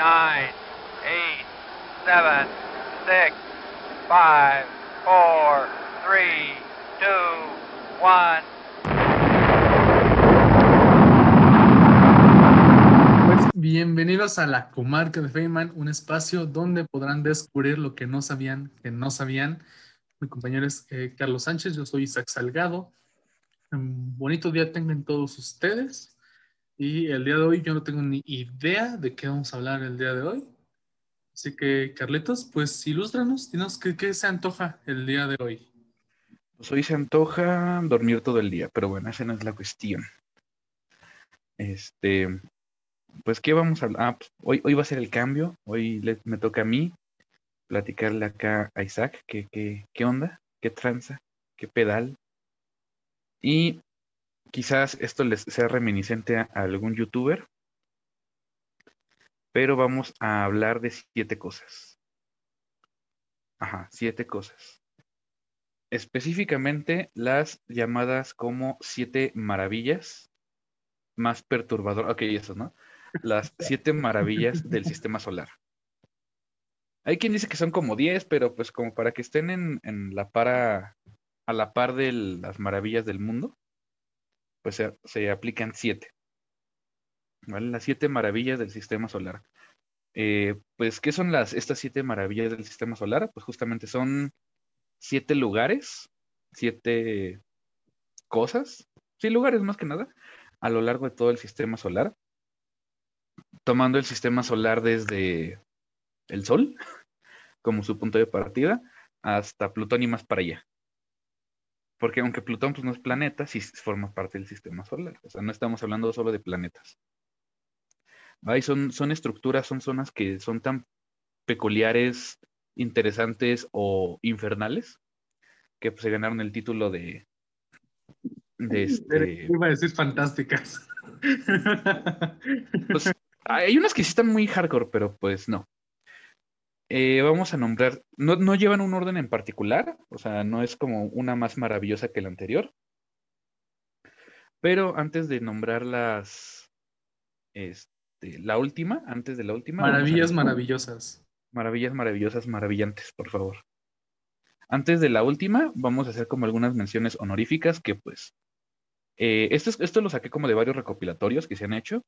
nine, eight, seven, six, five, four, three, two, one. Pues bienvenidos a la comarca de Feynman, un espacio donde podrán descubrir lo que no sabían, que no sabían. Mi compañero es eh, Carlos Sánchez, yo soy Isaac Salgado. Un bonito día tengan todos ustedes. Y el día de hoy yo no tengo ni idea de qué vamos a hablar el día de hoy. Así que, Carletos, pues ilústranos, dinos qué, qué se antoja el día de hoy. Pues hoy se antoja dormir todo el día, pero bueno, esa no es la cuestión. Este, pues, ¿qué vamos a hablar? Ah, pues, hoy, hoy va a ser el cambio. Hoy le- me toca a mí platicarle acá a Isaac qué, qué, qué onda, qué tranza, qué pedal. Y quizás esto les sea reminiscente a, algún youtuber, pero vamos a hablar de siete cosas. Ajá, siete cosas. Específicamente las llamadas como siete maravillas más perturbadoras. Ok, eso, ¿no? Las siete maravillas del sistema solar. Hay quien dice que son como 10, pero pues como para que estén en, en la para, a la par de las maravillas del mundo, pues se, aplican siete. ¿Vale? Las siete maravillas del sistema solar. Eh, pues, ¿qué son las, estas siete maravillas del sistema solar? Pues justamente son siete lugares, siete cosas, sí, lugares más que nada, a lo largo de todo el sistema solar, tomando el sistema solar desde el Sol como su punto de partida hasta Plutón y más para allá. Porque aunque Plutón pues, no es planeta, sí forma parte del sistema solar. O sea, no estamos hablando solo de planetas. Ahí son, son estructuras, son zonas que son tan peculiares, interesantes o infernales que pues, se ganaron el título de, de este, Iba a decir fantásticas. pues, hay unas que sí están muy hardcore, pero pues no. Eh, vamos a nombrar, no, no llevan un orden en particular, o sea, no es como una más maravillosa que la anterior. Pero antes de nombrar las, este, la última, antes de la última. Maravillas maravillosas. Maravillas maravillosas, maravillantes, por favor. Antes de la última, vamos a hacer como algunas menciones honoríficas que pues, eh, esto, es- esto lo saqué como de varios recopilatorios que se han hecho.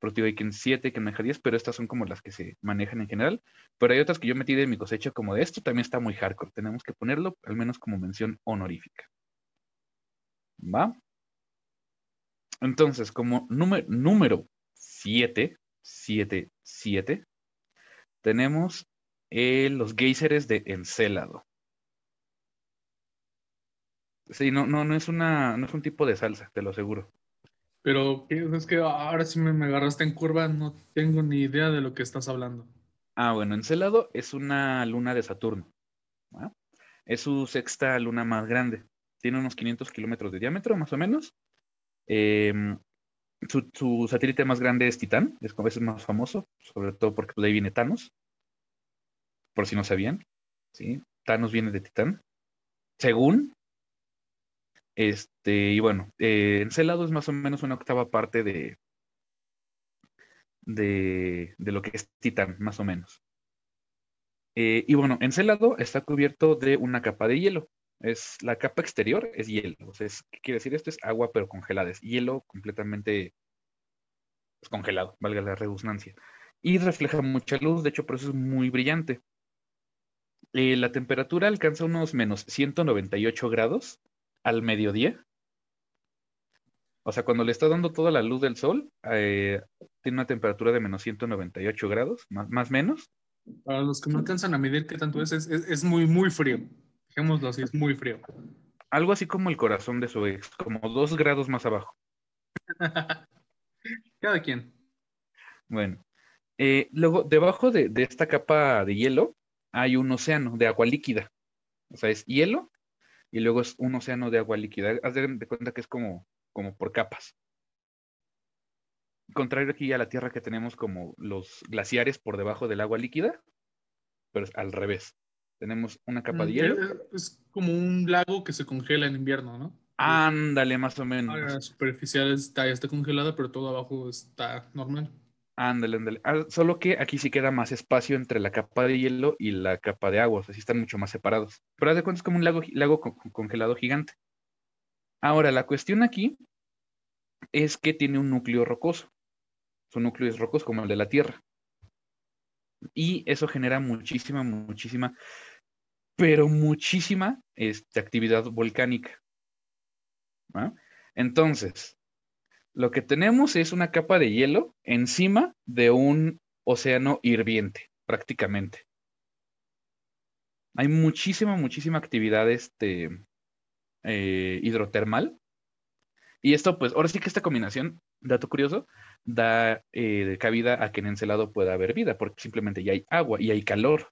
Que en 7, que en 10, pero estas son como las que se manejan en general. Pero hay otras que yo metí de mi cosecha como de esto, también está muy hardcore. Tenemos que ponerlo al menos como mención honorífica. ¿Va? Entonces, como número, número 7, 7, 7, tenemos eh, los géiseres de Encélado. Sí, no, no, no es una, no es un tipo de salsa, te lo aseguro. Pero es que ahora sí me, agarraste en curva, no tengo ni idea de lo que estás hablando. Ah, bueno, Encélado es una luna de Saturno. Es su sexta luna más grande. Tiene unos 500 kilómetros de diámetro, más o menos. Em, su, satélite más grande es Titán, es como veces más famoso, sobre todo porque de ahí viene Thanos. Por si no sabían. ¿sí? Thanos viene de Titán. Según. Este, y bueno, eh, Encélado es más o menos una octava parte de, de, de lo que es Titán, más o menos. Eh, y bueno, Encélado está cubierto de una capa de hielo. Es la capa exterior es hielo. O sea, es- ¿qué quiere decir esto? Es agua pero congelada. Es hielo completamente pues, congelado, valga la redundancia. Y refleja mucha luz, de hecho, por eso es muy brillante. Eh, la temperatura alcanza unos menos 198 grados al mediodía. O sea, cuando le está dando toda la luz del sol, eh, tiene una temperatura de menos 198 grados, más más menos. Para los que no alcanzan a medir qué tanto es, es, muy, muy frío. Dejémoslo así, es muy frío. Algo así como el corazón de su ex, como dos grados más abajo. Cada quien. Bueno, eh, luego debajo de, de esta capa de hielo hay un océano de agua líquida. O sea, es hielo y luego es un océano de agua líquida. Haz de, cuenta que es como, como por capas. Contrario aquí a la Tierra que tenemos como los glaciares por debajo del agua líquida, pero es al revés. Tenemos una capa de Mm, hielo. Es, es como un lago que se congela en invierno, ¿no? Ándale, más o menos. La superficial está, está congelada, pero todo abajo está normal. Ándale, ándale. Ah, solo que aquí sí queda más espacio entre la capa de hielo y la capa de agua, o sea, sí están mucho más separados. Pero haz de cuenta es como un lago, lago con- con- congelado gigante. Ahora, la cuestión aquí es que tiene un núcleo rocoso. Su núcleo es rocoso como el de la Tierra. Y eso genera muchísima, muchísima, pero muchísima este, actividad volcánica. Entonces, lo que tenemos es una capa de hielo encima de un océano hirviente, prácticamente. Hay muchísima, muchísima actividad este, eh, hidrotermal. Y esto, pues, ahora sí que esta combinación, dato curioso, da eh, cabida a que en Encelado pueda haber vida, porque simplemente ya hay agua y hay calor.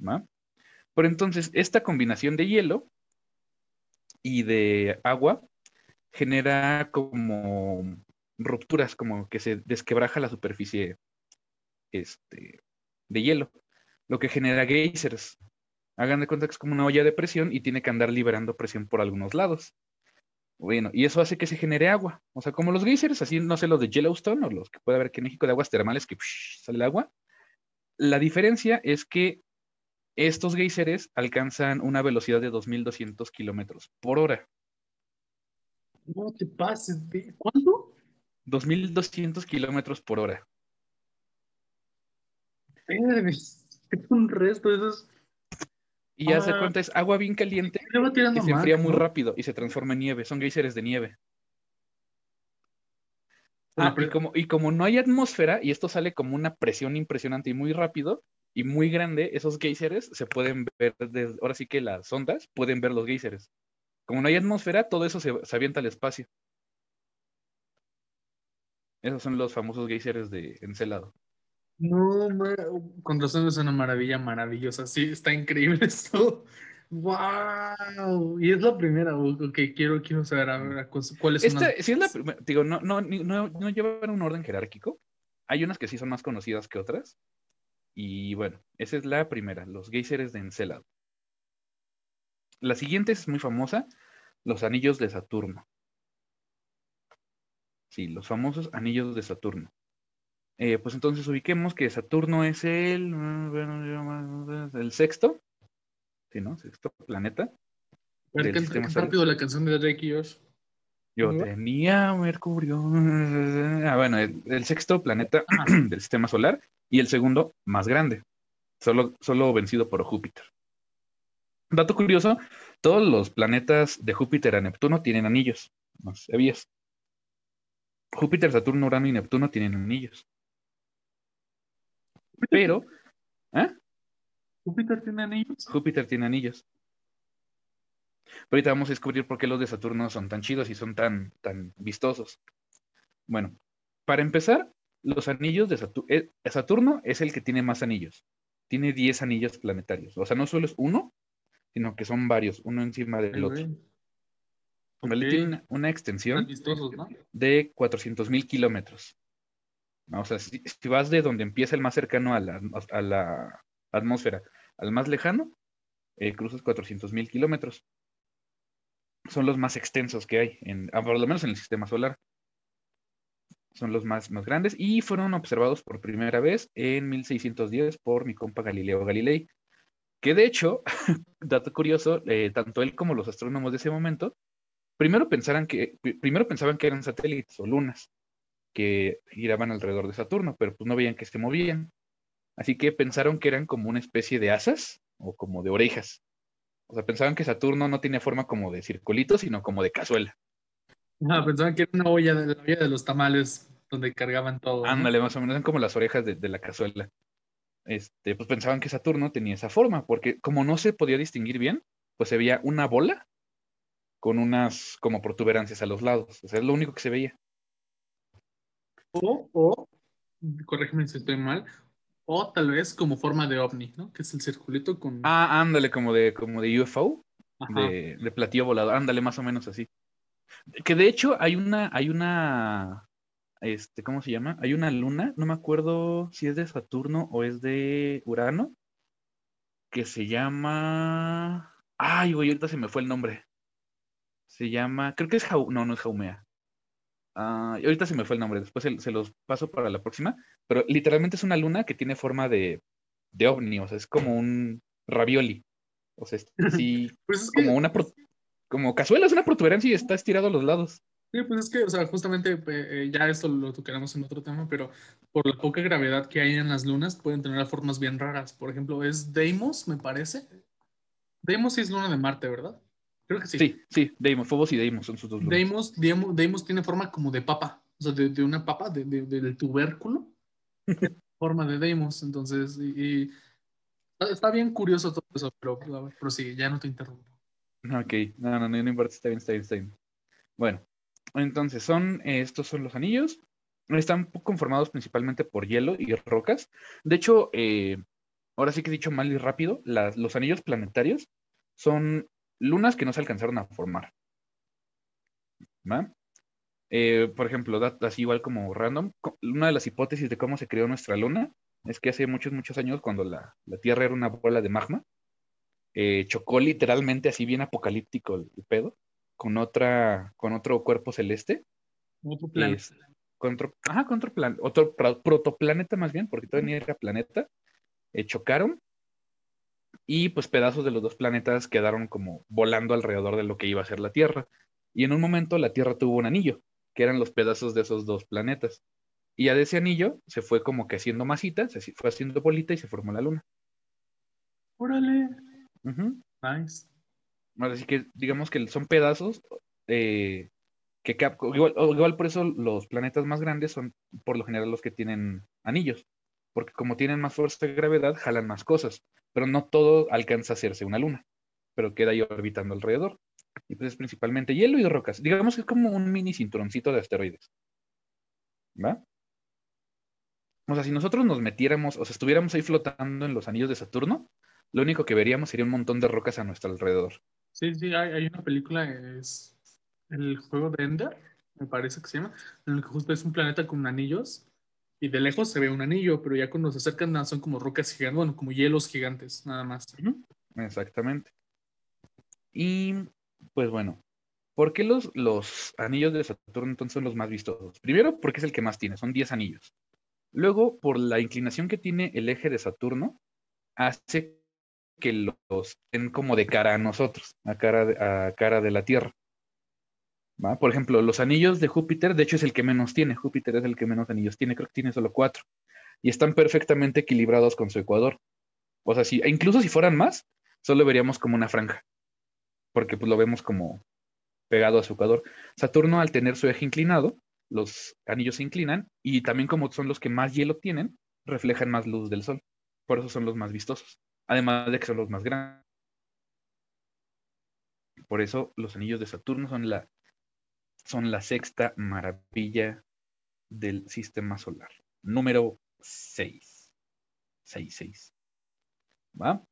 ¿va? Pero entonces, esta combinación de hielo y de agua genera como rupturas, como que se desquebraja la superficie este, de hielo, lo que genera geysers. Hagan de cuenta que es como una olla de presión y tiene que andar liberando presión por algunos lados. Bueno, y eso hace que se genere agua. O sea, como los geysers, así no sé, los de Yellowstone o los que puede haber aquí en México de aguas termales que sale el agua. La diferencia es que estos geysers alcanzan una velocidad de 2.200 kilómetros por hora. No te pases, de- ¿cuánto? 2.200 kilómetros por hora. Es un resto de esos. Y ya se Ah. cuenta, es agua bien caliente que se enfría muy rápido y se transforma en nieve. Son geysers de nieve. Ah, y como, y como no hay atmósfera y esto sale como una presión impresionante y muy rápido y muy grande, esos geysers se pueden ver, desde, ahora sí que las ondas pueden ver los geysers. Como no hay atmósfera, todo eso se, se avienta al espacio. Esos son los famosos geysers de Encelado. No, ma- con razón es una maravilla maravillosa. Sí, está increíble esto. ¡Wow! Y es la primera. Ok, quiero, quiero saber a ver, cuáles son Esta, las- sí es la primera, digo, no, no, no, no llevan un orden jerárquico. Hay unas que sí son más conocidas que otras. Y bueno, esa es la primera, los geysers de Encelado. La siguiente es muy famosa, los anillos de Saturno. Sí, los famosos anillos de Saturno. Eh, pues entonces ubiquemos que Saturno es el, el sexto, sí, ¿no? Sexto planeta. Ver, del sistema rápido la canción de Drake y Josh. Yo ¿No? tenía Mercurio. Ah, bueno, el, el sexto planeta del sistema solar y el segundo más grande, solo, solo vencido por Júpiter. Dato curioso, todos los planetas de Júpiter a Neptuno tienen anillos, ¿no sabías? Júpiter, Saturno, Urano y Neptuno tienen anillos. Pero, ¿ah? ¿Júpiter tiene anillos? Júpiter tiene anillos. Pero ahorita vamos a descubrir por qué los de Saturno son tan chidos y son tan, tan vistosos. Bueno, para empezar, los anillos de Saturno, Saturno es el que tiene más anillos. Tiene 10 anillos planetarios. O sea, no solo es uno, sino que son varios, uno encima del Ay, otro. güey. ¿Vale? Ok. Tiene una, extensión de 400 mil kilómetros. ¿no? O sea, si, si vas de donde empieza el más cercano a la, a la atmósfera al más lejano, eh, cruzas 400 mil kilómetros. Son los más extensos que hay, en, ah, por lo menos en el sistema solar. Son los más, más grandes y fueron observados por primera vez en 1610 por mi compa Galileo Galilei. Que de hecho, dato curioso, eh, tanto él como los astrónomos de ese momento, primero, pensaran que, pri- primero pensaban que eran satélites o lunas que giraban alrededor de Saturno, pero pues no veían que se movían. Así que pensaron que eran como una especie de asas o como de orejas. O sea, pensaban que Saturno no tenía forma como de circulito, sino como de cazuela. Ah, pensaban que era una olla de la olla de los tamales donde cargaban todo. ¿no? Ándale, más o menos, eran como las orejas de, de la cazuela. Este, pues pensaban que Saturno tenía esa forma, porque como no se podía distinguir bien, pues se veía una bola con unas como protuberancias a los lados. O sea, es lo único que se veía. O, o, corrígeme si estoy mal, o tal vez como forma de ovni, ¿no? Que es el circulito con... Ah, ándale, como de, como de UFO. De, de platillo volador, ándale, más o menos así. Que de hecho hay una, hay una, este, ¿cómo se llama? Hay una luna, no me acuerdo si es de Saturno o es de Urano, que se llama, ay, güey, ahorita se me fue el nombre. Se llama, creo que es Jau, no, no es Jaumea. ah, ahorita se me fue el nombre, después se, se los paso para la próxima, pero literalmente es una luna que tiene forma de, de ovni, o sea, es como un ravioli. O sea, es así, Pues es que, como una pro- como cazuela, es una protuberancia y está estirado a los lados. Sí, pues es que, o sea, justamente eh, eh, ya esto lo tocaremos en otro tema, pero por la poca gravedad que hay en las lunas, pueden tener formas bien raras. Por ejemplo, es Deimos, me parece. Deimos sí es luna de Marte, ¿verdad? Creo que sí. Sí, sí, Deimos, Phobos y Deimos son sus dos lunas. Deimos, Deimos, Deimos tiene forma como de papa, o sea, de, de una papa, de, de- del tubérculo, forma de Deimos, entonces, y, y está- bien curioso todo eso, pero ver, prosigue, ya no te interrumpo. Ok, no, no, no, no importa, está bien, está bien, está bien. Bueno, entonces son, eh, estos son los anillos. Están conformados principalmente por hielo y rocas. De hecho, eh, ahora sí que he dicho mal y rápido, los anillos planetarios son lunas que no se alcanzaron a formar. ¿Va? Eh, por ejemplo, así igual como random, una de las hipótesis de cómo se creó nuestra luna es que hace muchos, muchos años, cuando la, la Tierra era una bola de magma, chocó literalmente así bien apocalíptico el, el pedo con otra, con otro cuerpo celeste, Otro planeta. es- con otro, ajá, con otro plan, otro protoplaneta más bien, porque todavía ni era planeta, eh, chocaron y pues pedazos de los dos planetas quedaron como volando alrededor de lo que iba a ser la Tierra. Y en un momento la Tierra tuvo un anillo, que eran los pedazos de esos dos planetas. Y ya de ese anillo se fue como que haciendo masita, se fue haciendo bolita y se formó la Luna. Órale, nice. Así que digamos que son pedazos eh, que cap- igual, igual por eso los planetas más grandes son por lo general los que tienen anillos, porque como tienen más fuerza de gravedad, jalan más cosas, pero no todo alcanza a hacerse una luna, pero queda ahí orbitando alrededor. Y pues es principalmente hielo y rocas. Digamos que es como un mini cinturoncito de asteroides. ¿Va? O sea, si nosotros nos metiéramos, o sea, estuviéramos ahí flotando en los anillos de Saturno, lo único que veríamos sería un montón de rocas a nuestro alrededor. Sí, sí, hay, hay una película, es el juego de Ender, me parece que se llama, en el que justo es un planeta con anillos y de lejos se ve un anillo, pero ya cuando se acercan son como rocas gigantes, bueno, como hielos gigantes, nada más. Exactamente. Y pues bueno, ¿por qué los, los anillos de Saturno entonces son los más vistosos? Primero, porque es el que más tiene, son 10 anillos. Luego, por la inclinación que tiene el eje de Saturno, hace que los den como de cara a nosotros, a cara de, a cara de la Tierra. ¿Va? Por ejemplo, los anillos de Júpiter, de hecho, es el que menos tiene. Júpiter es el que menos anillos tiene, creo que tiene solo cuatro. Y están perfectamente equilibrados con su ecuador. O sea, si, e incluso si fueran más, solo veríamos como una franja, porque pues lo vemos como pegado a su ecuador. Saturno, al tener su eje inclinado, los anillos se inclinan y también como son los que más hielo tienen, reflejan más luz del sol. Por eso son los más vistosos. Además de que son los más grandes. Por eso los anillos de Saturno son la, son la sexta maravilla del sistema solar. Número 6. 6, 6. ¿Va?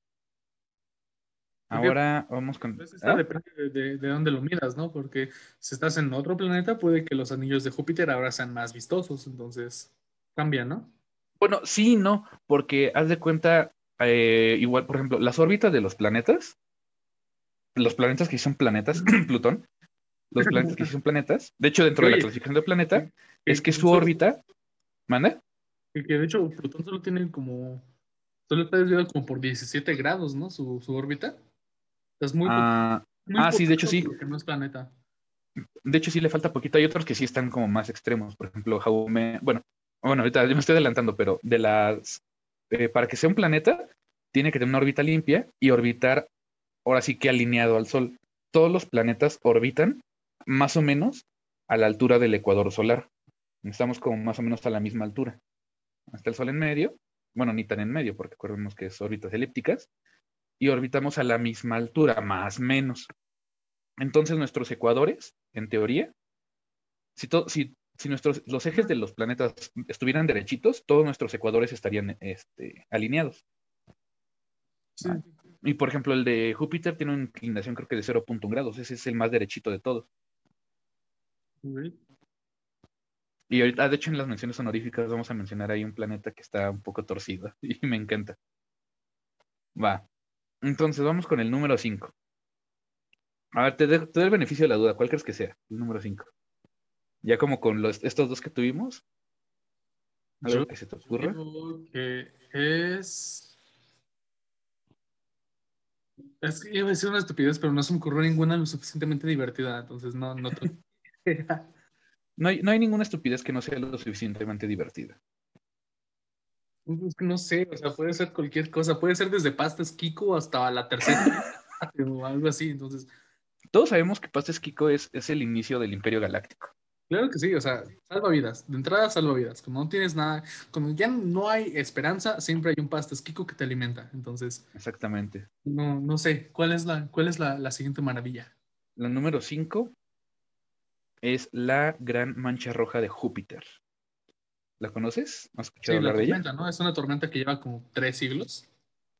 Ahora vamos con... Pues esta ¿Ah? depende de, de, de dónde lo miras, ¿no? Porque si estás en otro planeta, puede que los anillos de Júpiter ahora sean más vistosos, entonces cambia, ¿no? Bueno, sí no, porque haz de cuenta, eh, igual, por ejemplo, las órbitas de los planetas, los planetas que son planetas, Plutón, los planetas que son planetas, de hecho, dentro de la clasificación de planeta, es que su órbita, ¿manda? Que, que de hecho Plutón solo tiene como, solo está desviado como por 17 grados, ¿no? Su, su órbita. Es muy, Ah, muy ah, sí, de hecho, sí. porque no es planeta. de hecho, sí le falta poquito. Hay otros que sí están como más extremos. Por ejemplo, Jaume. Bueno, bueno, ahorita yo me estoy adelantando, pero de las. Eh, para que sea un planeta, tiene que tener una órbita limpia y orbitar, ahora sí que alineado al Sol. Todos los planetas orbitan más o menos a la altura del ecuador solar. Estamos como más o menos a la misma altura. Está el Sol en medio. Bueno, ni tan en medio, porque recordemos que es órbitas elípticas. Y orbitamos a la misma altura, más o menos. Entonces nuestros ecuadores, en teoría, si, to- si, si nuestros, los ejes de los planetas estuvieran derechitos, todos nuestros ecuadores estarían este, alineados. Sí. Y por ejemplo, el de Júpiter tiene una inclinación creo que de 0.1 grados, ese es el más derechito de todos. Y ahorita, de hecho, en las menciones honoríficas vamos a mencionar ahí un planeta que está un poco torcido y me encanta. Va. Entonces vamos con el número 5. A ver, te, de- te doy el beneficio de la duda. ¿Cuál crees que sea? El número 5. Ya como con los, estos dos que tuvimos. Algo que se te ocurra. Creo que es. Es que iba a decir una estupidez, pero no se me ocurrió ninguna lo suficientemente divertida, entonces no, no No hay, no hay ninguna estupidez que no sea lo suficientemente divertida. Es que no sé, o sea, puede ser cualquier cosa, puede ser desde pastas Kiko hasta la tercera o algo así, entonces, Todos sabemos que Pastes Kiko es, es el inicio del Imperio Galáctico. Claro que sí, o sea, salva vidas, de entrada salva vidas, como no tienes nada, cuando ya no hay esperanza, siempre hay un pastas Kiko que te alimenta, entonces, Exactamente. no, no sé, ¿cuál es la, cuál es la, la siguiente maravilla? La número 5 es la Gran Mancha Roja de Júpiter. ¿La conoces? ¿Has Sí, escuchado la hablar de ella? tormenta, ¿no? Es una tormenta que lleva como tres siglos.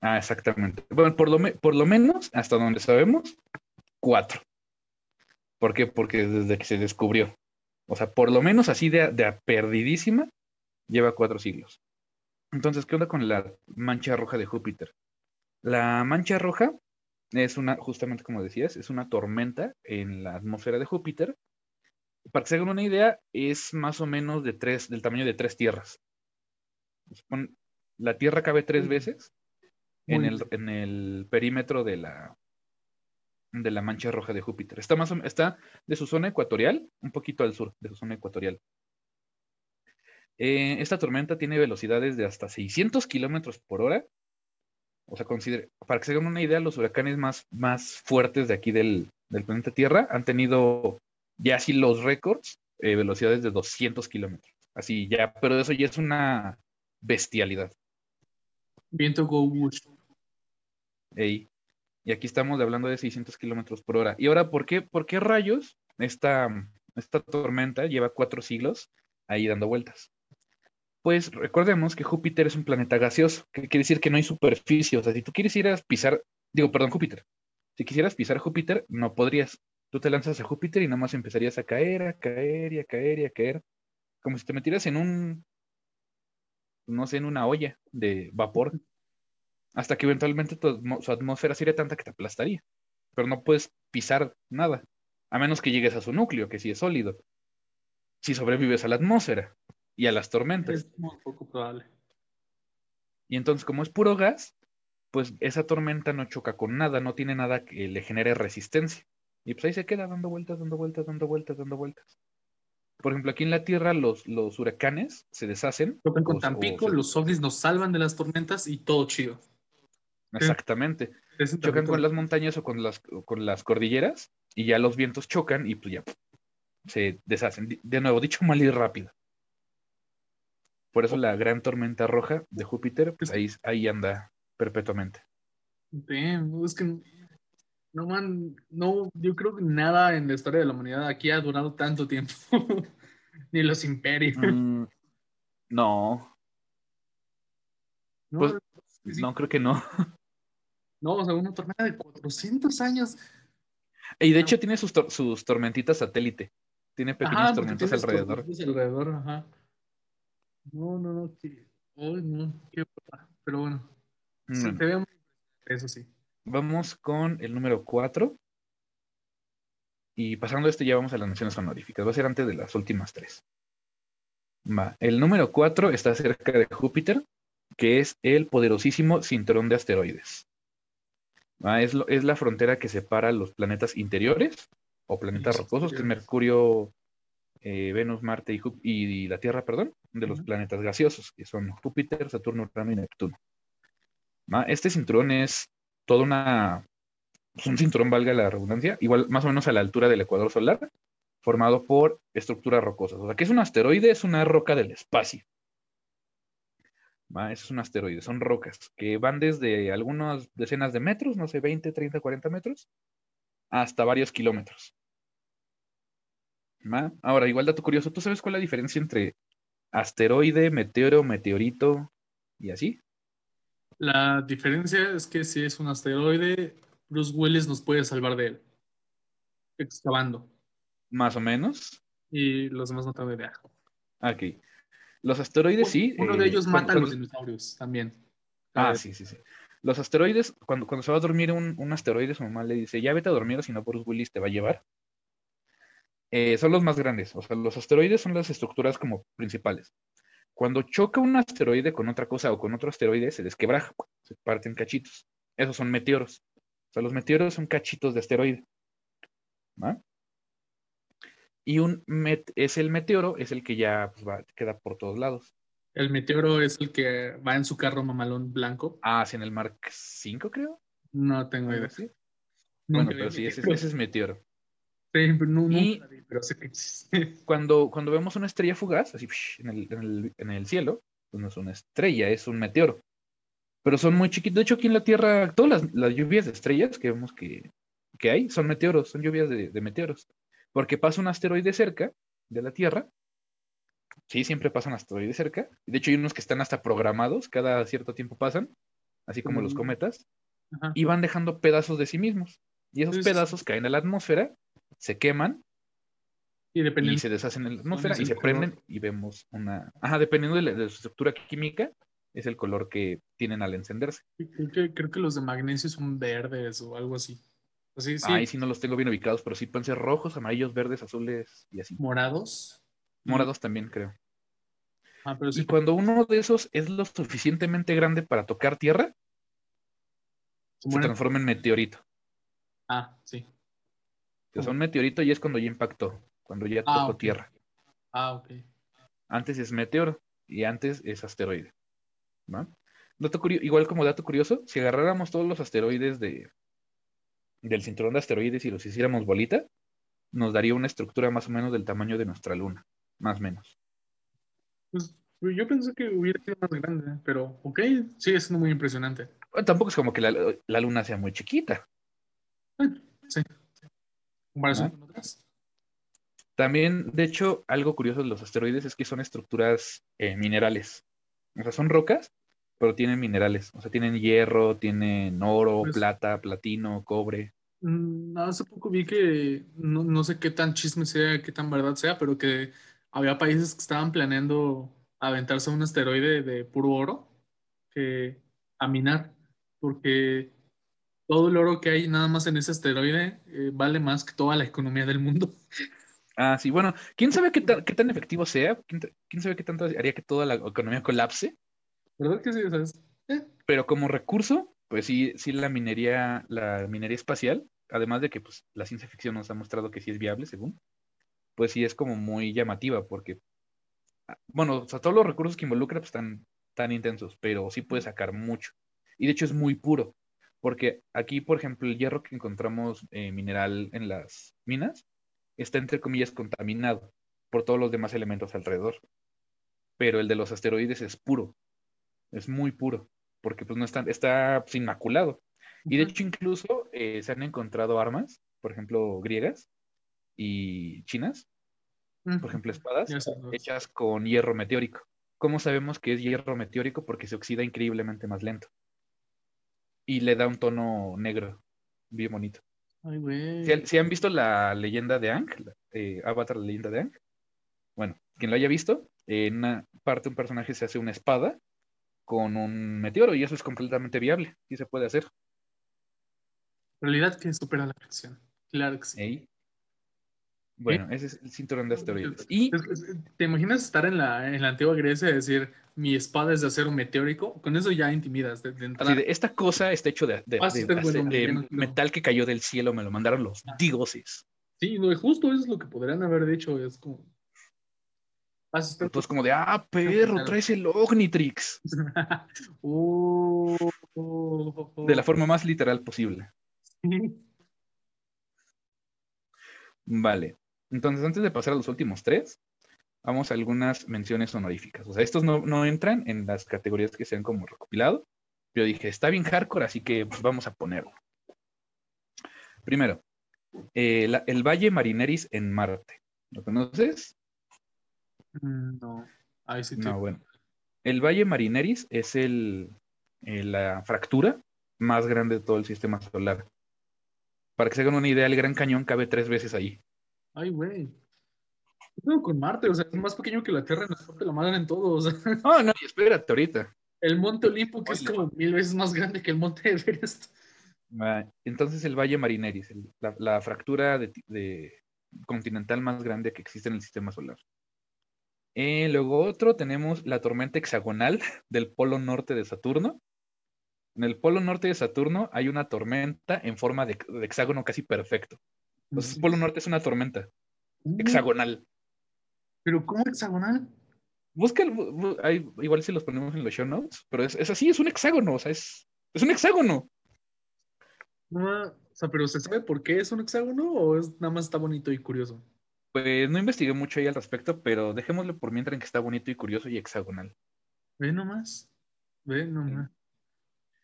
Ah, exactamente. Bueno, por lo, me- por lo menos, hasta donde sabemos, cuatro. ¿Por qué? Porque desde que se descubrió. O sea, por lo menos así de, a- de a perdidísima, lleva cuatro siglos. Entonces, ¿qué onda con la mancha roja de Júpiter? La mancha roja es una, justamente como decías, es una tormenta en la atmósfera de Júpiter. Para que se hagan una idea, es más o menos de tres, del tamaño de tres tierras. La Tierra cabe tres veces en el, en el perímetro de la, de la mancha roja de Júpiter. Está, más está de su zona ecuatorial, un poquito al sur de su zona ecuatorial. Eh, esta tormenta tiene velocidades de hasta 600 kilómetros por hora. O sea, considere- para que se hagan una idea, los huracanes más, más fuertes de aquí del, del planeta Tierra han tenido ya así los récords, eh, velocidades de 200 kilómetros. Así ya, pero eso ya es una bestialidad. Viento Go. Ey. Y aquí estamos hablando de 600 kilómetros por hora. Y ahora, ¿por qué, por qué rayos esta, esta tormenta lleva cuatro siglos ahí dando vueltas? Pues recordemos que Júpiter es un planeta gaseoso, que quiere decir que no hay superficie. O sea, si tú quieres ir a pisar, digo, perdón, Júpiter. Si quisieras pisar Júpiter, no podrías. Tú te lanzas a Júpiter y nada más empezarías a caer, a caer y a caer y a caer. Como si te metieras en un, no sé, en una olla de vapor hasta que eventualmente tu su atmósfera sería tanta que te aplastaría. Pero no puedes pisar nada, a menos que llegues a su núcleo, que sí es sólido. Si sobrevives a la atmósfera y a las tormentas. Es muy poco probable. Y entonces, como es puro gas, pues esa tormenta no choca con nada, no tiene nada que le genere resistencia. Y pues ahí se queda dando vueltas, dando vueltas, dando vueltas, dando vueltas. Por ejemplo, aquí en la Tierra los, los huracanes se deshacen. Con o- o Tampico, los ovnis nos salvan de las tormentas y todo chido. Exactamente. Es chocan con las montañas o con las, o con las cordilleras y ya los vientos chocan y pues ya se deshacen. De nuevo, dicho mal y rápido. Por eso la gran tormenta roja de Júpiter, pues ahí, ahí anda perpetuamente. Damn, es que no man, no, yo creo que nada en la historia de la humanidad aquí ha durado tanto tiempo. Ni los imperios. Mm, no, No, pues, sí. no creo que no. no, o sea, una tormenta de 400 años. Y de hecho tiene sus, tor- sus tormentitas satélite. Tiene pequeñas Ajá, tormentas alrededor. tormentas alrededor, ajá. No, no, no, qué, ay, no, qué. Pero bueno, ve muy- eso sí. Vamos con el número 4. Y pasando este ya vamos a las naciones honoríficas. Va a ser antes de las últimas tres. Va. El número 4 está cerca de Júpiter, que es el poderosísimo cinturón de asteroides. Va, Es, lo- es la frontera que separa los planetas interiores o planetas Los rocosos, que es. Mercurio, eh, Venus, Marte y, y la Tierra, perdón, de los planetas gaseosos, que son Júpiter, Saturno, Urano y Neptuno. Va, Este cinturón es toda una, pues, un cinturón, valga la redundancia, igual más o menos a la altura del ecuador solar, formado por estructuras rocosas. O sea, que es un asteroide? Es una roca del espacio. Va, Eso es un asteroide, son rocas que van desde algunas decenas de metros, no sé, 20, 30, 40 metros, hasta varios kilómetros. Va, Ahora, igual dato curioso, ¿tú sabes cuál es la diferencia entre asteroide, meteoro, meteorito y así? La diferencia es que si es un asteroide, Bruce Willis nos puede salvar de él. Excavando. Más o menos. Y los demás no tengo idea. Ok. Los asteroides sí. Uno eh, de ellos cuando- mata a los dinosaurios también. Ah, Eh, sí, sí, sí. Los asteroides, cuando, cuando se va a dormir un, un asteroide, su mamá le dice, ya vete a dormir, o si no, Bruce Willis te va a llevar. eh, son los más grandes. O sea, los asteroides son las estructuras como principales. Cuando choca un asteroide con otra cosa o con otro asteroide, se desquebraja, se parten cachitos. Esos son meteoros. O sea, los meteoros son cachitos de asteroide. ¿va? Y un met es el meteoro, es el que ya pues, va- queda por todos lados. El meteoro es el que va en su carro mamalón blanco. Ah, sí, en el Mark 5, creo. No tengo idea. Nunca Bueno, pero sí, ese, ese es meteoro. Sí, pero no, Y- pero sé que existe. Cuando, cuando vemos una estrella fugaz, así en el, en el- en el cielo, pues no es una estrella, es un meteoro. Pero son muy chiquitos. De hecho, aquí en la Tierra, todas las, las lluvias de estrellas que vemos que, que hay son meteoros, son lluvias de, de meteoros. Porque pasa un asteroide cerca de la Tierra. Sí, siempre pasan asteroides cerca. De hecho, hay unos que están hasta programados, cada cierto tiempo pasan, así como los cometas, y van dejando pedazos de sí mismos. Y esos pedazos caen a la atmósfera, se queman Y se deshacen en la atmósfera y se color? prenden y vemos una... Ajá, dependiendo de, la- de su estructura química, es el color que tienen al encenderse. Creo que, creo que los de magnesio son verdes o algo así. Así, sí, Ahí sí no los tengo bien ubicados, pero sí pueden ser rojos, amarillos, verdes, azules y así. morados. Morados también, creo. Ah, pero sí. Y cuando uno de esos es lo suficientemente grande para tocar tierra, se transforma en meteorito. Ah, sí. O sea, un meteorito ya es cuando ya impactó, cuando ya Ah, tocó tierra. Ah, ok. Antes es meteoro y antes es asteroide. ¿va? Dato curio- igual como dato curioso, si agarráramos todos los asteroides de, del cinturón de asteroides y los hiciéramos bolita, nos daría una estructura más o menos del tamaño de nuestra luna, más o menos. Pues, yo pensé que hubiera sido más grande, pero ok, sigue siendo muy impresionante. Bueno, tampoco es como que la, la luna sea muy chiquita. Sí. Comparación Ah. con otras. También, de hecho, algo curioso de los asteroides es que son estructuras eh, minerales. O sea, son rocas, pero tienen minerales. O sea, tienen hierro, tienen oro, Pues- plata, platino, cobre. Mm, hace poco vi que no, no sé qué tan chisme sea, qué tan verdad sea, pero que había países que estaban planeando aventarse un asteroide de puro oro que a minar, porque todo el oro que hay nada más en ese asteroide eh, vale más que toda la economía del mundo. Ah, sí, bueno, quién sabe qué tan, qué tan efectivo sea, quién, quién sabe qué tanto haría que toda la economía colapse, Eh, pero como recurso, pues sí, sí la minería, la minería espacial, además de que pues la ciencia ficción nos ha mostrado que sí es viable, según, pues sí es como muy llamativa, porque, ah, bueno, o sea, todos los recursos que involucra pues están tan intensos, pero sí puede sacar mucho. Y de hecho es muy puro, porque aquí, por ejemplo, el hierro que encontramos eh, mineral en las minas está entre comillas contaminado por todos los demás elementos alrededor. Pero el de los asteroides es puro, es muy puro, porque pues no está, está pues, inmaculado. Y de hecho incluso eh, se han encontrado armas, por ejemplo, griegas y chinas, por ejemplo, espadas, hechas con hierro meteórico. ¿Cómo sabemos que es hierro meteórico? Porque se oxida increíblemente más lento. Y le da un tono negro, bien bonito. Ay, güey. Si, si han visto la leyenda de Aang, la- eh, Avatar, la leyenda de Aang, bueno, quien lo haya visto, en una parte un personaje se hace una espada con un meteoro y eso es completamente viable, sí se puede hacer. Realidad que supera la ficción. Claro que sí. Bueno, ese es el cinturón de asteroides. Y ¿Te imaginas estar en la, en la antigua Grecia y decir, mi espada es de acero meteórico? Con eso ya intimidas de, de entrada. de, esta cosa está hecho de, Ah, sí, bueno, no metal que cayó del cielo, me lo mandaron los dioses. Sí, no, justo eso es lo que podrían haber dicho. Es como. Entonces como de, ah, perro, traes el Ognitrix. Oh, oh, oh, De la forma más literal posible. Vale. Entonces, antes de pasar a los últimos tres, vamos a algunas menciones honoríficas. O sea, estos no, no entran en las categorías que se han como recopilado. Yo dije, está bien hardcore, así que pues, vamos a ponerlo. Primero, eh, la- el Valle Marineris en Marte. ¿Lo conoces? Mm, No. Ahí sí, No, bueno. El Valle Marineris es el, la fractura más grande de todo el sistema solar. Para que se hagan una idea, el Gran Cañón cabe tres veces ahí. Ay, güey. ¿Qué pedo con Marte? O sea, es más pequeño que la Tierra y nos parte la madre en todo. O sea, Oh, no, y espérate ahorita. el Monte Olimpo, que es como mil veces más grande que el Monte Everest. Ah, Entonces el Valle Marineris, el- la, la fractura de- continental más grande que existe en el sistema solar. Eh, luego otro, tenemos la tormenta hexagonal del polo norte de Saturno. En el polo norte de Saturno hay una tormenta en forma de, de hexágono casi perfecto. Entonces, el polo norte es una tormenta Uh, hexagonal. Pero ¿cómo hexagonal? Busca, hay- igual si los ponemos en los show notes, pero es, es así, es un hexágono, o sea, es, es un hexágono. No, o sea, pero ¿se sabe por qué es un hexágono o es nada más está bonito y curioso? Pues no investigué mucho ahí al respecto, pero dejémoslo por mientras en que está bonito y curioso y hexagonal. Ve nomás. Ve nomás.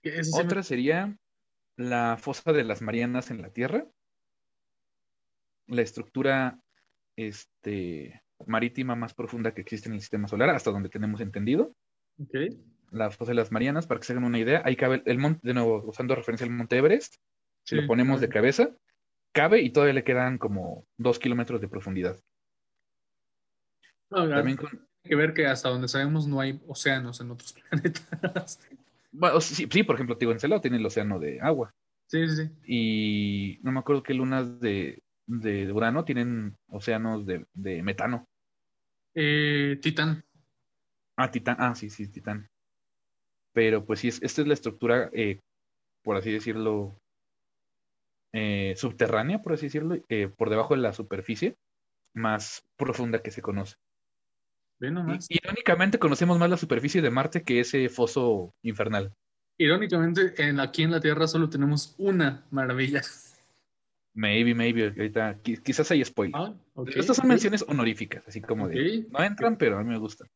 Me- Otra sería la fosa de las Marianas en la Tierra. La estructura este, marítima más profunda que existe en el sistema solar, hasta donde tenemos entendido. Ok. La fosa de las Marianas, para que se hagan una idea, ahí cabe el monte, de nuevo, usando referencia al monte Everest, si Sí, lo ponemos de cabe. cabeza, cabe y todavía le quedan como dos kilómetros de profundidad. No, También Hay que ver que hasta donde sabemos no hay océanos en otros planetas. bueno, sí, sí, por ejemplo, Tigo Encelado tiene el océano de agua. Sí, sí, sí. Y no me acuerdo qué lunas de, de Urano tienen océanos de, de metano. Eh, Titán. Ah, Titán. Ah, sí, sí, Titán. Pero pues sí, es- esta es la estructura, eh, por así decirlo, eh, subterránea, por así decirlo, eh, por debajo de la superficie, más profunda que se conoce. Y, irónicamente conocemos más la superficie de Marte que ese foso infernal. Irónicamente, en, aquí en la Tierra solo tenemos una maravilla. Maybe, maybe, ahorita, qui- quizás hay spoiler. Ah, Estas son menciones honoríficas, así como de, no entran, pero a mí me gustan.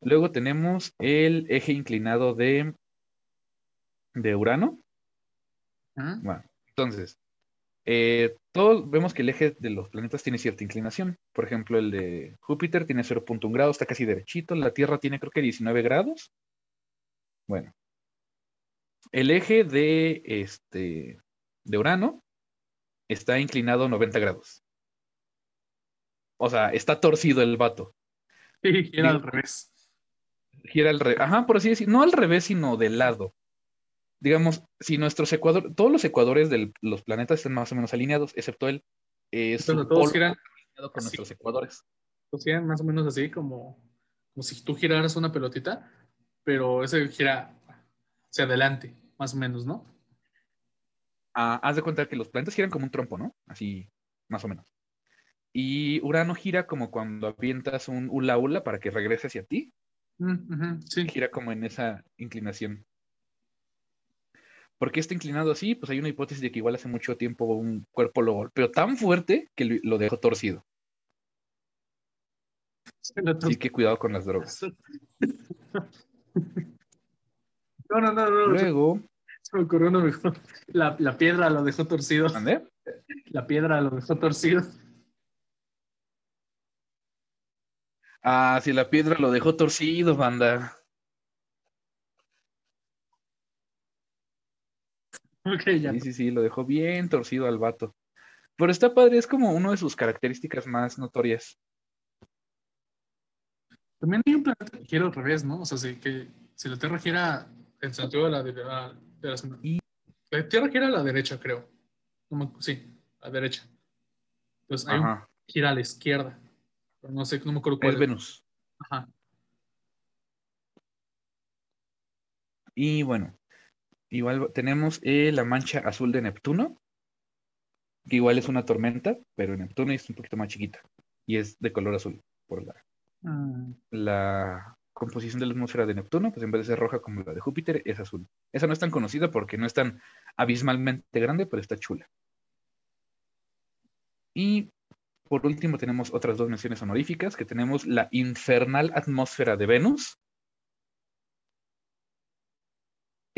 Luego tenemos el eje inclinado de, de Urano. Ah, Bueno, entonces, eh, todos vemos que el eje de los planetas tiene cierta inclinación. Por ejemplo, el de Júpiter tiene 0.1 grado, está casi derechito. La Tierra tiene creo que 19 grados. Bueno, el eje de, este, de Urano está inclinado 90 grados. O sea, está torcido el vato. Sí, era al revés. gira al revés, ajá, por así decir, no al revés, sino de lado. Digamos, si nuestros ecuadores, todos los ecuadores de los planetas están más o menos alineados, excepto él, eh, Entonces, todos giran, alineado con así. nuestros ecuadores. todos giran más o menos así, como, como si tú giraras una pelotita, pero ese gira hacia adelante, más o menos, ¿no? Ah, haz de cuenta que los planetas giran como un trompo, ¿no? Así, más o menos. Y Urano gira como cuando avientas un hula hula para que regrese hacia ti, Mm, sí. gira como en esa inclinación. ¿Por qué está inclinado así? Pues hay una hipótesis de que igual hace mucho tiempo un cuerpo lo golpeó tan fuerte que lo- dejó torcido. Así que cuidado con las drogas. No, no, no, no. Luego, Se me ocurrió uno mejor. La, la piedra lo dejó torcido. ¿mandé? La piedra lo dejó torcido. Ah, si la piedra lo dejó torcido, banda. Ya. Sí, sí, sí, lo dejó bien torcido al vato. Pero está padre, es como una de sus características más notorias. También hay un planeta que gira al revés, ¿no? O sea, si, que, si la Tierra gira en sentido de la, de la, de Y- La Tierra gira a la derecha, creo. Sí, a la derecha. Entonces hay un Ajá, que gira a la izquierda. Pero no sé, no me acuerdo cuál es Venus. Ajá. Y bueno, igual tenemos eh, la mancha azul de Neptuno, que igual es una tormenta, pero Neptuno es un poquito más chiquita y es de color azul por la, Mm, la composición de la atmósfera de Neptuno, pues en vez de ser roja como la de Júpiter, es azul. Esa no es tan conocida porque no es tan abismalmente grande, pero está chula. Y por último tenemos otras dos menciones honoríficas, que tenemos la infernal atmósfera de Venus.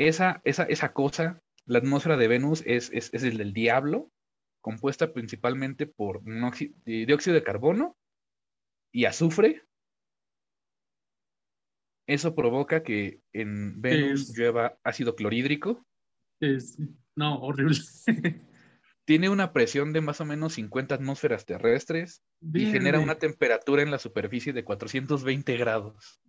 Esa, esa, esa cosa, la atmósfera de Venus es, es, es el del diablo, compuesta principalmente por eh, dióxido de carbono y azufre. Eso provoca que en Venus Es- llueva ácido clorhídrico. es- no, horrible. Tiene una presión de más o menos 50 atmósferas terrestres y genera una temperatura en la superficie de 420 grados.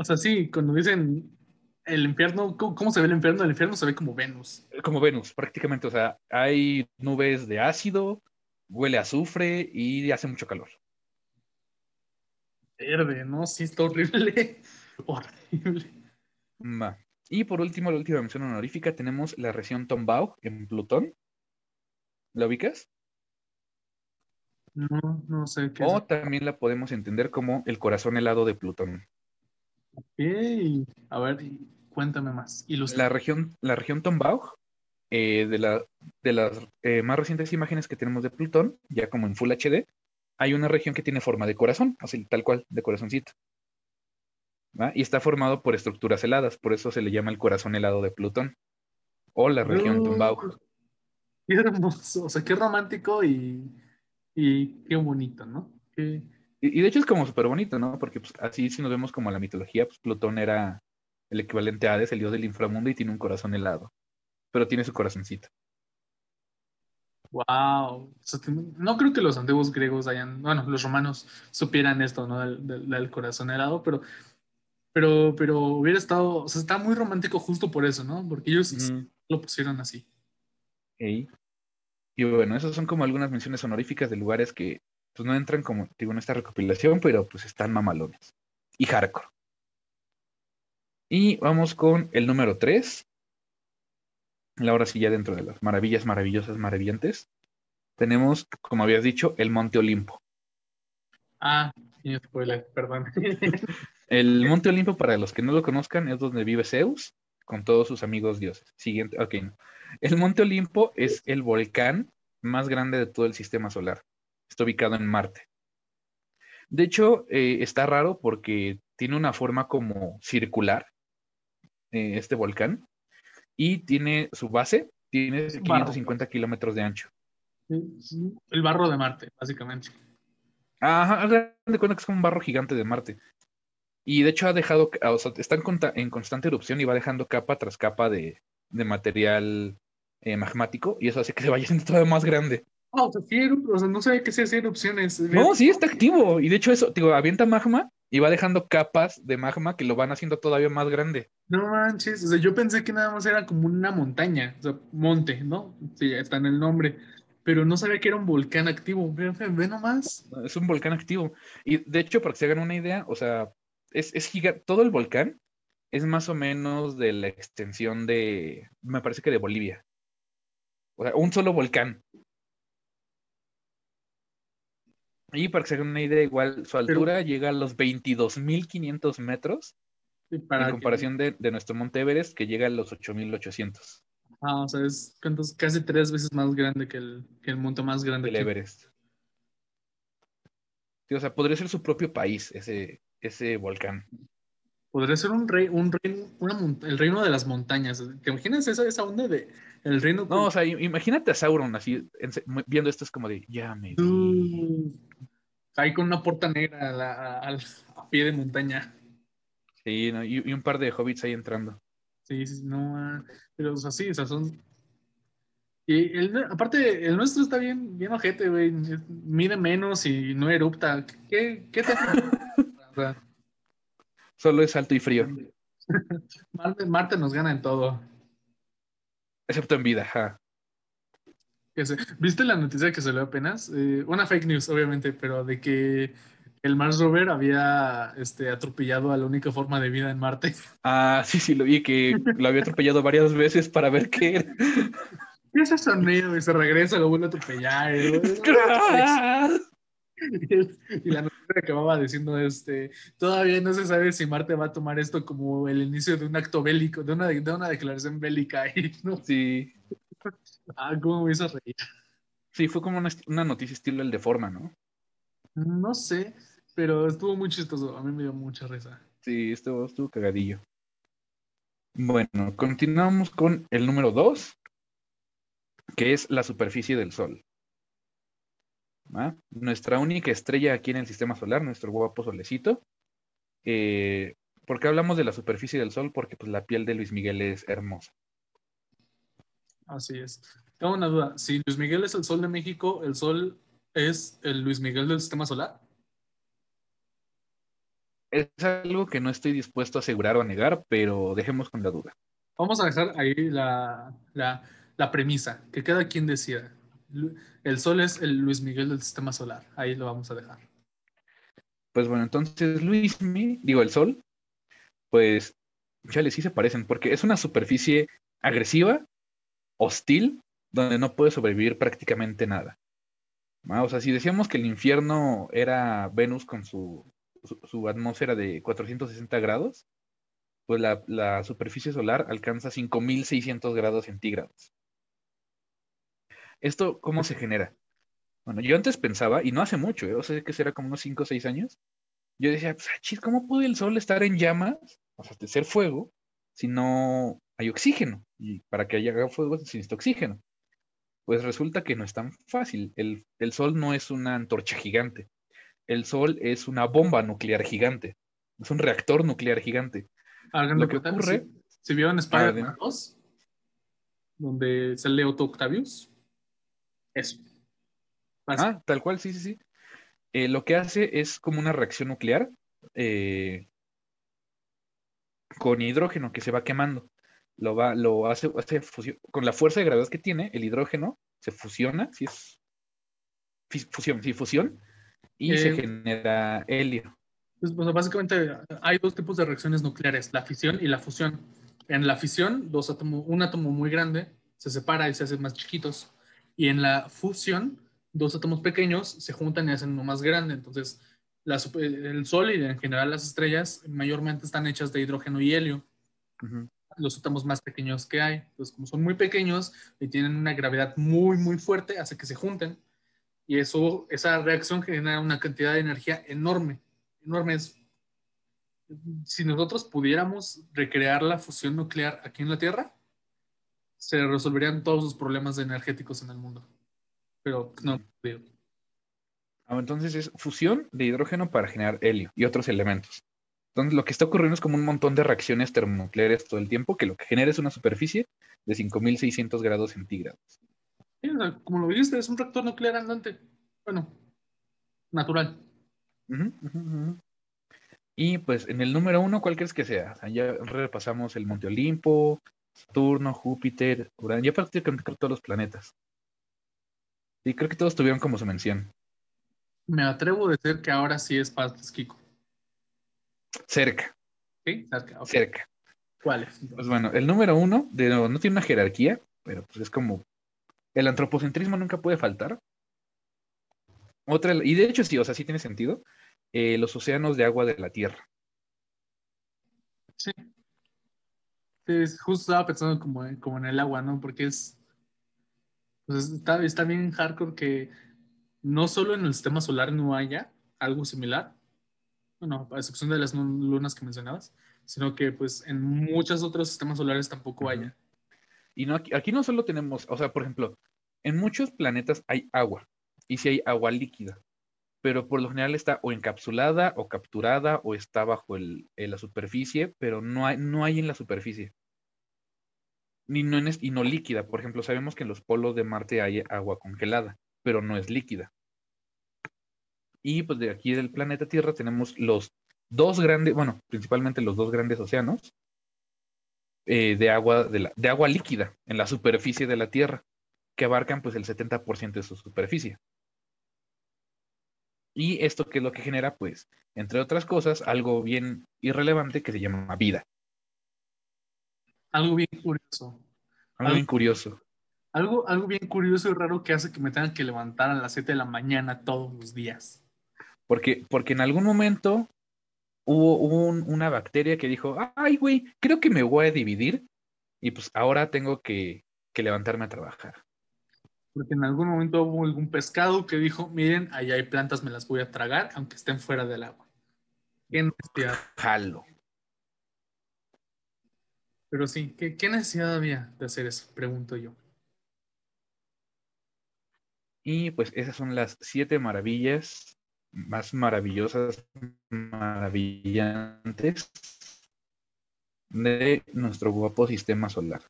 O sea, sí, cuando dicen el infierno, ¿cómo, se ve el infierno? El infierno se ve como Venus. Como Venus, prácticamente. O sea, hay nubes de ácido, huele a azufre y hace mucho calor. Verde, ¿no? Sí, está horrible. horrible. Va. Y por último, la última mención honorífica, tenemos la región Tombaugh en Plutón. ¿La ubicas? No, no sé qué. O también la podemos entender como el corazón helado de Plutón. Es. Ok. A ver, cuéntame más. Ilustra. La región, la región Tombaugh, eh, de, la- de las eh, más recientes imágenes que tenemos de Plutón, ya como en Full HD, hay una región que tiene forma de corazón, así tal cual, de corazoncito. ¿Va? Y está formado por estructuras heladas, por eso se le llama el corazón helado de Plutón. O la región No. Tombaugh. Qué hermoso, o sea, qué romántico y, y qué bonito, ¿no? Qué- Y, y de hecho es como súper bonito, ¿no? Porque pues, así si nos vemos como la mitología, pues Plutón era el equivalente a Hades, el dios del inframundo, y tiene un corazón helado. Pero tiene su corazoncito. Wow. No creo que los antiguos griegos hayan, bueno, los romanos supieran esto, ¿no? Del, del- del corazón helado, pero, pero, pero hubiera estado, o sea, está muy romántico justo por eso, ¿no? Porque ellos lo pusieron así. Ok. Y bueno, esas son como algunas menciones honoríficas de lugares que pues no entran como, digo, en esta recopilación, pero pues están mamalones. Y hardcore. Y vamos con el número 3. Ahora sí, ya dentro de las maravillas maravillosas, maravillantes. Tenemos, como habías dicho, el Monte Olimpo. Ah, y spoiler, perdón. El Monte Olimpo, para los que no lo conozcan, es donde vive Zeus con todos sus amigos dioses. Siguiente, ok. El Monte Olimpo es el volcán más grande de todo el sistema solar. Está ubicado en Marte. De hecho, eh, está raro porque tiene una forma como circular, eh, este volcán, y tiene su base, tiene barro. 550 kilómetros de ancho. El barro de Marte, básicamente. Ajá, de cuenta que es como un barro gigante de Marte. Y de hecho ha dejado, o sea, está en constante erupción y va dejando capa tras capa de, de material eh, magmático y eso hace que se vaya haciendo todavía más grande. Ah, o sea, sí, o sea, no sabía que se hacía erupciones. No, sí, está activo. Y de hecho eso, digo, avienta magma y va dejando capas de magma que lo van haciendo todavía más grande. No manches, o sea, yo pensé que nada más era como una montaña, o sea, monte, ¿no? Sí, está en el nombre, pero no sabía que era un volcán activo. Ve, ve- ve nomás. Es un volcán activo. Y de hecho, para que se hagan una idea, o sea, es, es gigante. Todo el volcán es más o menos de la extensión de, me parece que de Bolivia. O sea, un solo volcán. Y para que se hagan una idea, igual su altura llega a los 22.500 metros Sí, para en que- comparación de, de nuestro Monte Everest, que llega a los 8.800 Ah, o sea, es ¿cuántos? casi tres veces más grande que el, que el monte más grande que Everest. Sí, o sea, podría ser su propio país, ese, ese volcán. Podría ser un rey, un reino, una el reino de las montañas. ¿Te imaginas esa, esa onda de el reino? No, o sea, imagínate a Sauron así, en viendo esto es como de, ya me vi". Ahí con una puerta negra a, la- a- al- a pie de montaña. Sí, ¿no? y, y un par de hobbits ahí entrando. Sí, sí, no, ah, pero o sea, sí, o sea, son. Y el, aparte, el nuestro está bien, bien ojete, güey. Mide menos y no erupta. ¿Qué, qué te... O sea, Solo es alto y frío, Marte, Marte nos gana en todo. excepto en vida, ajá. Que ¿Viste la noticia que salió apenas? Eh, una fake news, obviamente, pero de que el Mars Rover había este, atropellado a la única forma de vida en Marte. Ah, sí, sí, lo vi que lo había atropellado varias veces para ver qué era. ¿Qué es sonido? Y se regresa, lo vuelve a atropellar. y- Y la noticia acababa diciendo, este, todavía no se sabe si Marte va a tomar esto como el inicio de un acto bélico, de una, de una declaración bélica. Y, ¿no? Sí, Ah, cómo me hizo reír. sí, fue como una, una noticia estilo el de forma, ¿no? No sé, pero estuvo muy chistoso. A mí me dio mucha risa. Sí, estuvo, estuvo cagadillo. Bueno, continuamos con el número 2, que es la superficie del Sol. Nuestra única estrella aquí en el sistema solar, nuestro guapo solecito. Eh, ¿Por qué hablamos de la superficie del Sol? Porque pues, la piel de Luis Miguel es hermosa. Así es. Tengo una duda. Si Luis Miguel es el sol de México, ¿el sol es el Luis Miguel del sistema solar? Es algo que no estoy dispuesto a asegurar o a negar, pero dejemos con la duda. Vamos a dejar ahí la, la, la premisa, que cada quien decida. El Sol es el Luis Miguel del sistema solar. Ahí lo vamos a dejar. Pues bueno, entonces Luismi, digo el Sol, pues chale, sí se parecen, porque es una superficie agresiva, hostil, donde no puede sobrevivir prácticamente nada. O sea, si decíamos que el infierno era Venus con su, su, su atmósfera de 460 grados, pues la, la superficie solar alcanza 5600 grados centígrados. ¿Esto cómo se genera? Bueno, yo antes pensaba, y no hace mucho, ¿eh? o sea, que será como unos 5 o 6 años, yo decía, pues, ah, chis, ¿cómo puede el sol estar en llamas, o sea, de ser fuego, si no hay oxígeno? Y para que haya fuego se necesita oxígeno. Pues resulta que no es tan fácil. El, el sol no es una antorcha gigante. El sol es una bomba nuclear gigante. Es un reactor nuclear gigante. Hagan Lo que ocurre- Si, si vieron Spider-Man Ah, 2, donde sale Otto Octavius, eso. Así. Ah, tal cual, sí, sí, sí. Eh, lo que hace es como una reacción nuclear eh, con hidrógeno que se va quemando. Lo va, lo hace, hace fusión. Con la fuerza de gravedad que tiene, el hidrógeno se fusiona, sí es fusión, sí, fusión, y se Eh, genera helio. Pues, pues, básicamente hay dos tipos de reacciones nucleares, la fisión y la fusión. En la fisión, dos átomos, un átomo muy grande se separa y se hacen más chiquitos. Y en la fusión, dos átomos pequeños se juntan y hacen uno más grande. Entonces, la el Sol y en general las estrellas mayormente están hechas de hidrógeno y helio, Ujú. Los átomos más pequeños que hay. Entonces, como son muy pequeños y tienen una gravedad muy, muy fuerte, hace que se junten. Y eso, esa reacción genera una cantidad de energía enorme, enorme. Es- si nosotros pudiéramos recrear la fusión nuclear aquí en la Tierra, se resolverían todos los problemas energéticos en el mundo. Pero no, Ah, Entonces es fusión de hidrógeno para generar helio y otros elementos. Entonces lo que está ocurriendo es como un montón de reacciones termonucleares todo el tiempo, que lo que genera es una superficie de 5600 grados centígrados. sí, o sea, como lo dijiste, es un reactor nuclear andante. Bueno, natural. Y pues en el número uno, ¿cuál crees que sea? O sea, ya repasamos el Monte Olimpo, Saturno, Júpiter, Urano, ya prácticamente creo todos los planetas. Y creo que todos tuvieron como su mención. Me atrevo a decir que ahora sí es Pastas Kiko. Cerca, ¿Sí? Cerca, cerca. ¿Cuál es? Pues bueno, el número uno, de nuevo, no tiene una jerarquía, pero pues es como el antropocentrismo nunca puede faltar. Otra, y de hecho sí, o sea, sí tiene sentido. eh, los océanos de agua de la Tierra. Sí. Es- justo estaba pensando como, en- como en el agua, ¿no? Porque es. Pues está, está bien hardcore que no solo en el sistema solar no haya algo similar, bueno, a excepción de las lunas que mencionabas, sino que pues en muchos otros sistemas solares tampoco haya. Y no, aquí, aquí no solo tenemos, o sea, por ejemplo, en muchos planetas hay agua, y sí hay agua líquida, pero por lo general está o encapsulada o capturada o está bajo el, en la superficie, pero no hay, no hay en la superficie. Ni no en y no líquida. Por ejemplo, sabemos que en los polos de Marte hay agua congelada, pero no es líquida. Y pues de aquí del planeta Tierra tenemos los dos grandes, bueno, principalmente los dos grandes océanos, eh, de, agua, de, la- de agua líquida en la superficie de la Tierra, que abarcan pues el 70% de su superficie. Y esto que es lo que genera, pues, entre otras cosas, algo bien irrelevante que se llama vida. Algo bien curioso. Algo bien curioso. Algo, algo bien curioso y raro que hace que me tengan que levantar a las 7 de la mañana todos los días. Porque, porque en algún momento hubo, un- una bacteria que dijo, ay, güey, creo que me voy a dividir y pues ahora tengo que, que levantarme a trabajar. Porque en algún momento hubo algún pescado que dijo, miren, allá hay plantas, me las voy a tragar, aunque estén fuera del agua. Qué necesidad. Jalo. Pero sí, ¿qué, qué necesidad había de hacer eso? Pregunto yo. Y pues esas son las siete maravillas más maravillosas, maravillantes de nuestro guapo sistema solar.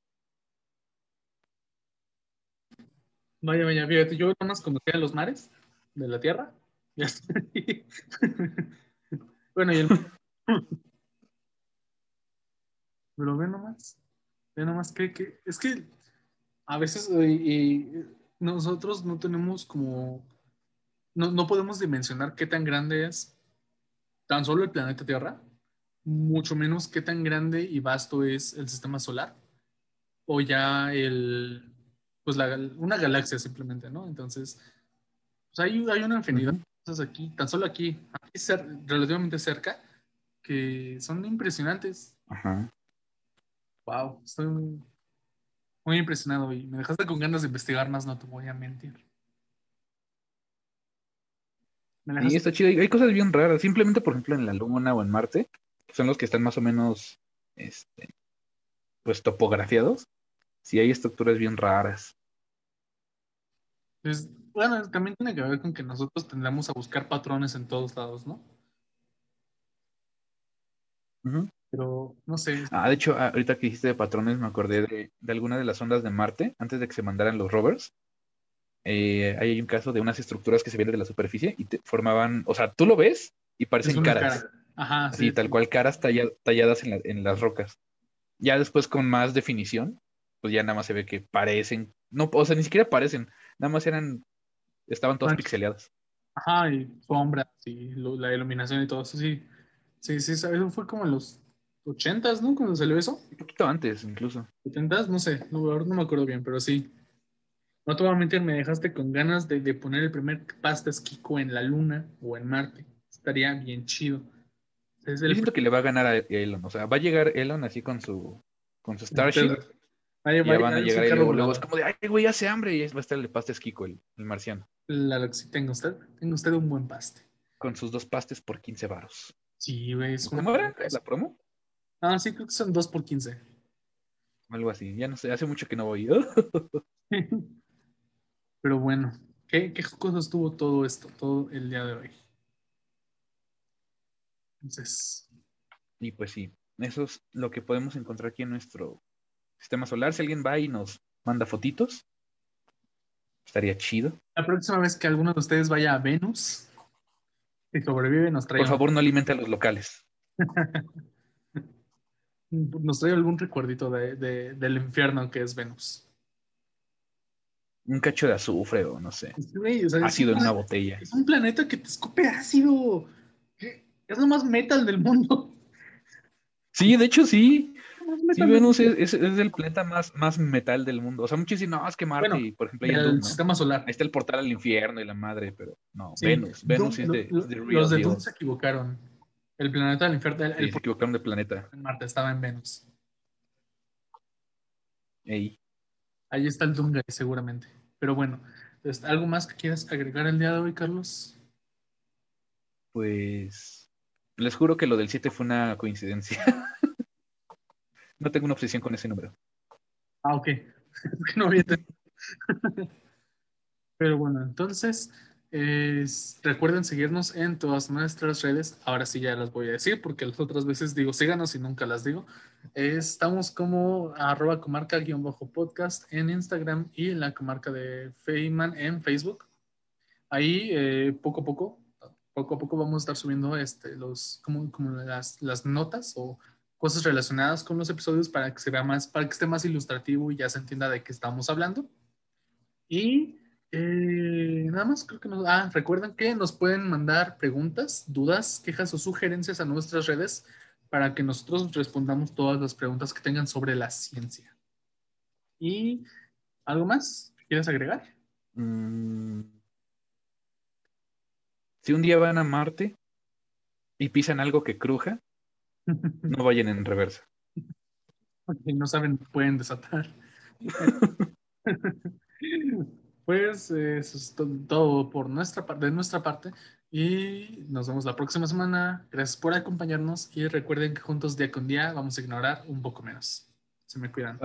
Vaya, vaya, fíjate, yo nada más conocía los mares de la Tierra. Ya está. bueno, y el, Pero ve nomás, ve nomás que, que es que a veces nosotros no tenemos como, no, no podemos dimensionar qué tan grande es tan solo el planeta Tierra, mucho menos qué tan grande y vasto es el sistema solar o ya el, pues la, una galaxia simplemente, ¿no? Entonces, pues hay, hay una infinidad de cosas aquí, tan solo aquí, aquí cer- relativamente cerca, que son impresionantes. Ajá. Wow, estoy muy, muy impresionado y me dejaste con ganas de investigar más, no te voy a mentir. Me Sí, está chido. Hay cosas bien raras. Simplemente, por ejemplo, en la Luna o en Marte, que son los que están más o menos, este, pues, topografiados. Sí, hay estructuras bien raras. pues, bueno, también tiene que ver con que nosotros tendremos a buscar patrones en todos lados, ¿no? Pero no sé, Ah, de hecho, ah, ahorita que dijiste de patrones, me acordé de, de alguna de las ondas de Marte, antes de que se mandaran los rovers. Eh, hay un caso de unas estructuras que se vienen de la superficie y te formaban, o sea, tú lo ves y parecen caras. cara. Ajá, Así, sí, tal sí. cual, caras talla- talladas en, la- en las rocas. Ya después con más definición, pues ya nada más se ve que parecen, no, o sea, ni siquiera parecen, nada más eran, estaban todas Manchas. pixeleadas. Ajá, y sombras y lo- la iluminación y todo eso, sí. Sí, sí. Eso fue como en los ochentas, ¿no? Cuando salió eso. Un poquito antes, incluso. ¿70s? No sé, no, no me acuerdo bien, pero sí. No te voy a mentir, me dejaste con ganas de, de poner el primer pastas Kiko en la Luna o en Marte. Estaría bien chido. Es Yo el siento que le va a ganar a Elon, o sea, va a llegar Elon así con su, con su Starship, Ahí y va ya van a llegar carro luego, luego es como de, ay, güey, hace hambre, y va a estar el pastes Kiko, el, el marciano, La- la- sí, tenga usted, tenga usted un buen paste. con sus dos pastes por 15 varos. Sí, güey, ¿Cómo era la promo? Ah, sí, creo que son dos por 15. Algo así, ya no sé, hace mucho que no voy. Pero bueno, ¿qué, qué cosas tuvo todo esto, todo el día de hoy? Entonces, Y pues sí, eso es lo que podemos encontrar aquí en nuestro sistema solar. Si alguien va y nos manda fotitos, estaría chido. la próxima vez que alguno de ustedes vaya a Venus y sobrevive, nos trae, Por favor, no alimente a los locales. nos trae algún recuerdito de, de- del infierno que es Venus. Un cacho de azufre o no sé. Es que, güey, o sea, es Ácido en un- una botella. Es un planeta que te escupe ácido. Es lo más metal del mundo. Sí, de hecho sí. Sí, Venus es, es- es el planeta más, más metal del mundo. O sea, muchos dicen, no, es que Marte, Bueno, y por ejemplo, Del Doom, ¿no? sistema solar. Ahí está el portal al infierno y la madre, pero no, Sí, Venus. Venus Doom- es de, lo- es de lo- real Los de. Doom se equivocaron. El planeta del infierno, el, Sí, el se equivocaron de planeta. en Marte estaba en Venus. Ey. Ahí está el Doomguy, seguramente. Pero bueno, este, ¿algo más que quieras agregar el día de hoy, Carlos? Pues les juro que lo del 7 fue una coincidencia. no tengo una obsesión con ese número. Ah, ok. No. Pero bueno, entonces, es- recuerden seguirnos en todas nuestras redes. Ahora sí ya las voy a decir porque las otras veces digo síganos y nunca las digo. Estamos como arroba comarca-podcast en Instagram y en la comarca de Feyman en Facebook. Ahí eh, poco a poco, poco a poco vamos a estar subiendo este, los, como, las notas o cosas relacionadas con los episodios para que se vea más, para que esté más ilustrativo y ya se entienda de qué estamos hablando. Y eh, nada más, creo que nos. Ah, recuerden que nos pueden mandar preguntas, dudas, quejas o sugerencias a nuestras redes para que nosotros respondamos todas las preguntas que tengan sobre la ciencia. ¿Y algo más que quieras agregar? Mm. Si un día van a Marte y pisan algo que cruja, no vayan en reversa. Si no saben, pueden desatar. Pues eso es to- todo por nuestra parte, de nuestra parte. Y nos vemos la próxima semana. Gracias por acompañarnos. Y recuerden que juntos día con día vamos a ignorar un poco menos. Se me cuidan.